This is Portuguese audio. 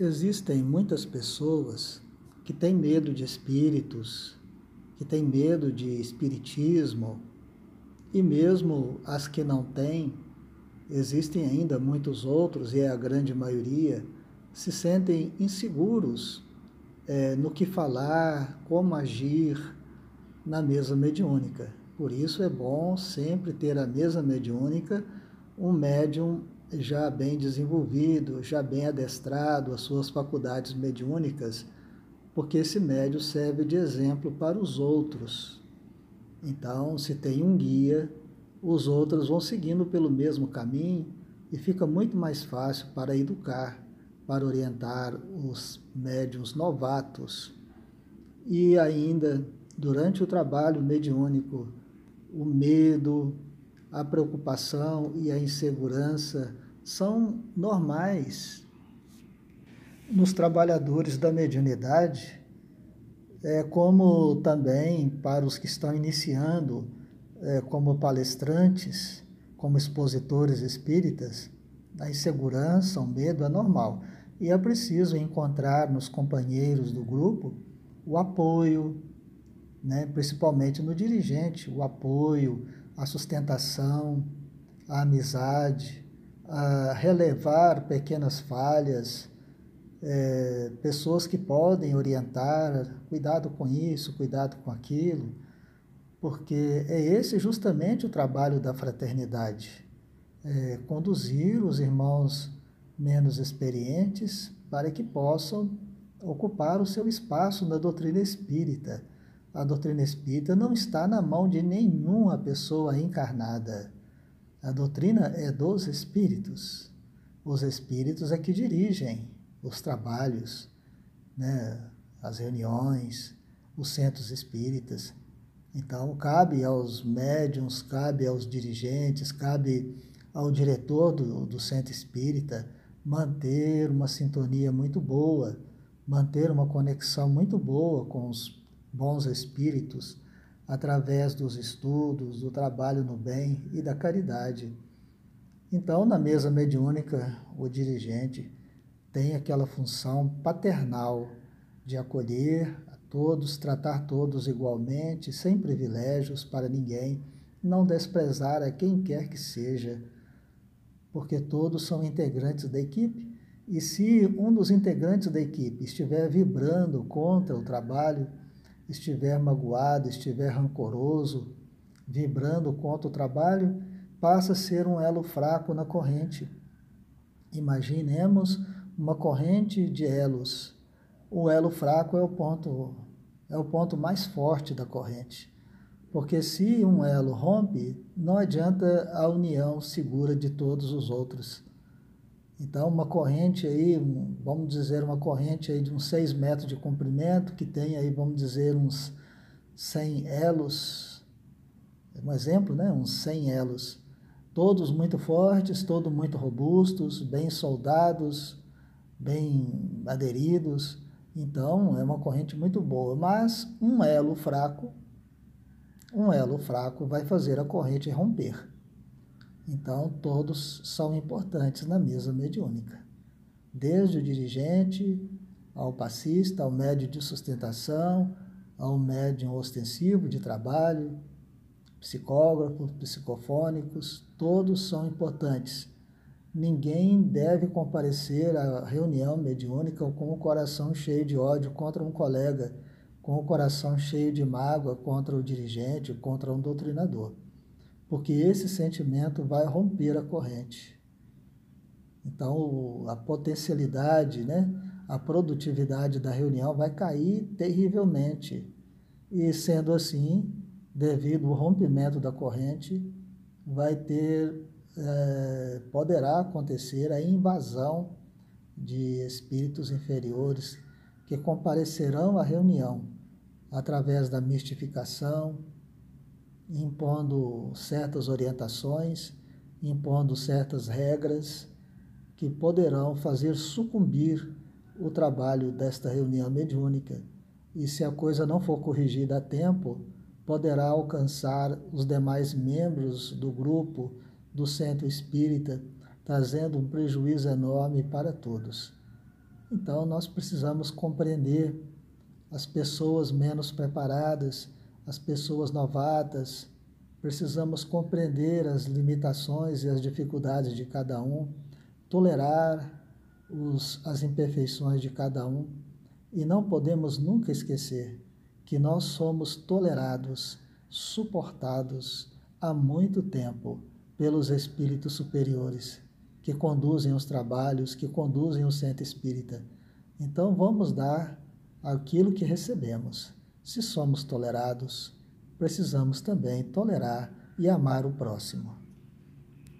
Existem muitas pessoas que têm medo de espíritos, que têm medo de espiritismo, e mesmo as que não têm, existem ainda muitos outros, e é a grande maioria, se sentem inseguros é, no que falar, como agir na mesa mediúnica. Por isso é bom sempre ter a mesa mediúnica, um médium já bem desenvolvido, já bem adestrado, as suas faculdades mediúnicas, porque esse médium serve de exemplo para os outros. Então, se tem um guia, os outros vão seguindo pelo mesmo caminho e fica muito mais fácil para educar, para orientar os médiums novatos. E ainda, durante o trabalho mediúnico, o medo, a preocupação e a insegurança são normais nos trabalhadores da mediunidade, é, como também para os que estão iniciando é, como palestrantes, como expositores espíritas, a insegurança, o medo é normal. E é preciso encontrar nos companheiros do grupo o apoio, né, principalmente no dirigente, o apoio, a sustentação, a amizade, a relevar pequenas falhas, é, pessoas que podem orientar, cuidado com isso, cuidado com aquilo, porque é esse justamente o trabalho da fraternidade, é conduzir os irmãos menos experientes para que possam ocupar o seu espaço na doutrina espírita a doutrina espírita não está na mão de nenhuma pessoa encarnada. A doutrina é dos espíritos. Os espíritos é que dirigem os trabalhos, né, as reuniões, os centros espíritas. Então, cabe aos médiums, cabe aos dirigentes, cabe ao diretor do, do centro espírita manter uma sintonia muito boa, manter uma conexão muito boa com os bons espíritos através dos estudos, do trabalho no bem e da caridade. Então, na mesa mediúnica, o dirigente tem aquela função paternal de acolher a todos, tratar todos igualmente, sem privilégios para ninguém, não desprezar a quem quer que seja, porque todos são integrantes da equipe. E se um dos integrantes da equipe estiver vibrando contra o trabalho, estiver magoado, estiver rancoroso, vibrando contra o trabalho, passa a ser um elo fraco na corrente. Imaginemos uma corrente de elos. O elo fraco é o ponto é o ponto mais forte da corrente. Porque se um elo rompe, não adianta a união segura de todos os outros. Então, uma corrente aí, vamos dizer, uma corrente aí de uns 6 metros de comprimento, que tem aí, vamos dizer, uns 100 elos, um exemplo, né? Uns 100 elos, todos muito fortes, todos muito robustos, bem soldados, bem aderidos. Então, é uma corrente muito boa, mas um elo fraco, um elo fraco vai fazer a corrente romper. Então, todos são importantes na mesa mediúnica, desde o dirigente ao passista, ao médio de sustentação, ao médium ostensivo de trabalho, psicógrafos, psicofônicos, todos são importantes. Ninguém deve comparecer à reunião mediúnica com o coração cheio de ódio contra um colega, com o coração cheio de mágoa contra o dirigente, contra um doutrinador porque esse sentimento vai romper a corrente. Então, a potencialidade, né, a produtividade da reunião vai cair terrivelmente. E sendo assim, devido ao rompimento da corrente, vai ter, é, poderá acontecer a invasão de espíritos inferiores que comparecerão à reunião através da mistificação, impondo certas orientações, impondo certas regras que poderão fazer sucumbir o trabalho desta reunião mediúnica. E se a coisa não for corrigida a tempo, poderá alcançar os demais membros do grupo do centro espírita, trazendo um prejuízo enorme para todos. Então, nós precisamos compreender as pessoas menos preparadas, as pessoas novatas, precisamos compreender as limitações e as dificuldades de cada um, tolerar os, as imperfeições de cada um e não podemos nunca esquecer que nós somos tolerados, suportados há muito tempo pelos espíritos superiores que conduzem os trabalhos, que conduzem o centro espírita. Então vamos dar aquilo que recebemos. Se somos tolerados, precisamos também tolerar e amar o próximo.